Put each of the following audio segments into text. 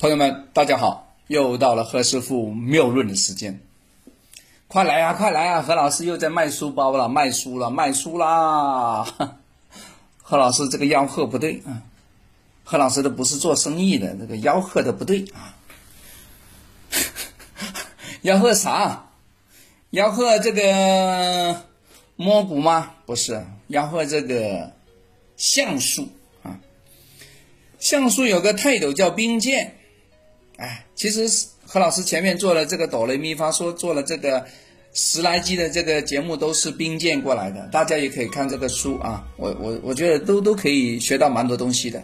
朋友们，大家好，又到了何师傅谬论的时间，快来啊，快来啊！何老师又在卖书包了，卖书了，卖书啦！何老师这个吆喝不对啊，何老师的不是做生意的，这个吆喝的不对啊，吆喝啥？吆喝这个摸骨吗？不是，吆喝这个橡树啊，橡树有个泰斗叫冰剑。哎，其实何老师前面做了这个哆来咪发说做了这个十来集的这个节目都是兵谏过来的，大家也可以看这个书啊，我我我觉得都都可以学到蛮多东西的，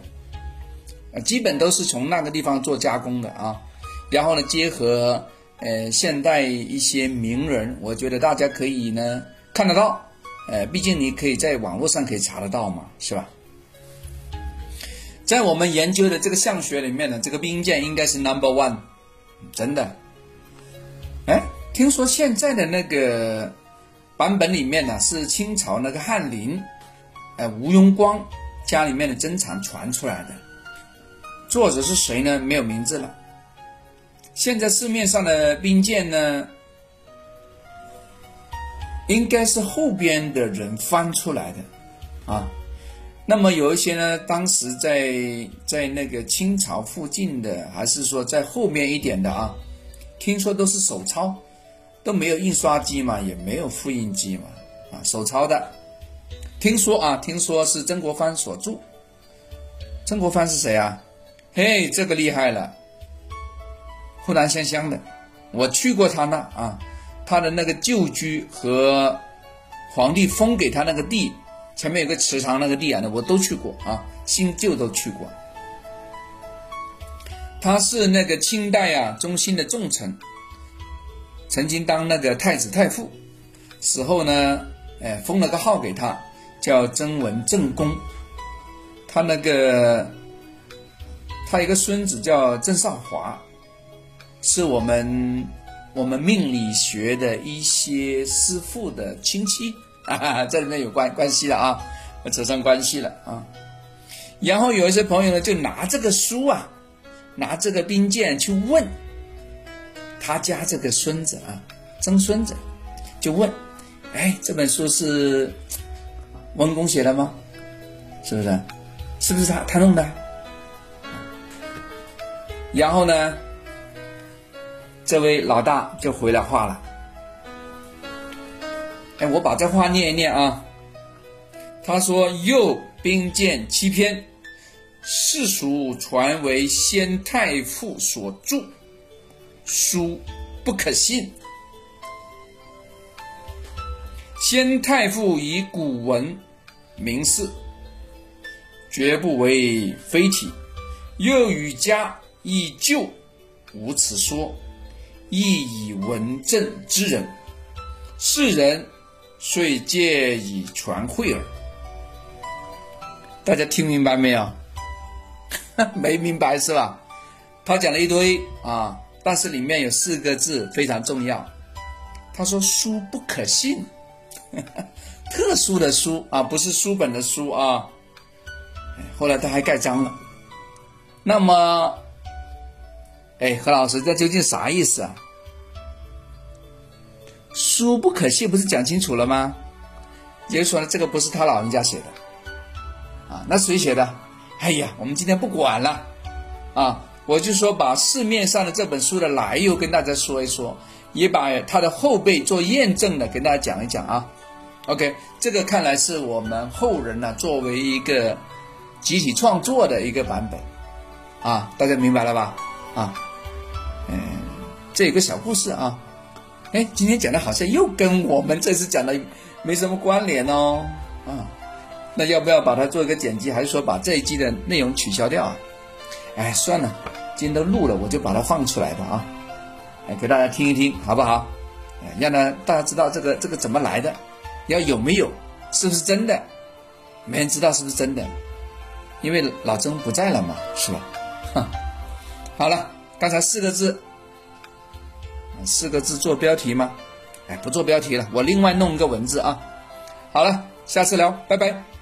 呃，基本都是从那个地方做加工的啊，然后呢，结合呃现代一些名人，我觉得大家可以呢看得到，呃，毕竟你可以在网络上可以查得到嘛，是吧？在我们研究的这个相学里面呢，这个兵谏应该是 number one，真的。哎，听说现在的那个版本里面呢，是清朝那个翰林，哎，吴庸光家里面的珍藏传出来的，作者是谁呢？没有名字了。现在市面上的兵谏呢，应该是后边的人翻出来的，啊。那么有一些呢，当时在在那个清朝附近的，还是说在后面一点的啊？听说都是手抄，都没有印刷机嘛，也没有复印机嘛，啊，手抄的。听说啊，听说是曾国藩所著。曾国藩是谁啊？嘿，这个厉害了，湖南湘乡的，我去过他那啊，他的那个旧居和皇帝封给他那个地。前面有个池塘，那个地啊，那我都去过啊，新旧都去过。他是那个清代啊中兴的重臣，曾经当那个太子太傅，死后呢，哎封了个号给他，叫曾文正公。他那个他一个孙子叫郑少华，是我们我们命理学的一些师傅的亲戚。啊，这里面有关关系了啊，扯上关系了啊。然后有一些朋友呢，就拿这个书啊，拿这个兵谏去问他家这个孙子啊，曾孙子，就问，哎，这本书是文公写的吗？是不是？是不是他他弄的？然后呢，这位老大就回了话了。哎，我把这话念一念啊。他说：“右兵谏七篇，世俗传为先太傅所著，书不可信。先太傅以古文名士，绝不为非体。又与家亦旧，无此说。亦以文正之人，世人。”遂借以传会耳，大家听明白没有？没明白是吧？他讲了一堆啊，但是里面有四个字非常重要。他说：“书不可信，特殊的书啊，不是书本的书啊。”后来他还盖章了。那么，哎，何老师，这究竟啥意思啊？书不可信，不是讲清楚了吗？也就说呢，这个不是他老人家写的，啊，那谁写的？哎呀，我们今天不管了，啊，我就说把市面上的这本书的来由跟大家说一说，也把他的后辈做验证的跟大家讲一讲啊。OK，这个看来是我们后人呢作为一个集体创作的一个版本，啊，大家明白了吧？啊，嗯，这有个小故事啊。哎，今天讲的好像又跟我们这次讲的没什么关联哦，啊，那要不要把它做一个剪辑，还是说把这一季的内容取消掉啊？哎，算了，今天都录了，我就把它放出来吧啊，哎，给大家听一听，好不好？哎，让呢大家知道这个这个怎么来的，要有没有，是不是真的？没人知道是不是真的，因为老曾不在了嘛，是吧？哈，好了，刚才四个字。四个字做标题吗？哎，不做标题了，我另外弄一个文字啊。好了，下次聊，拜拜。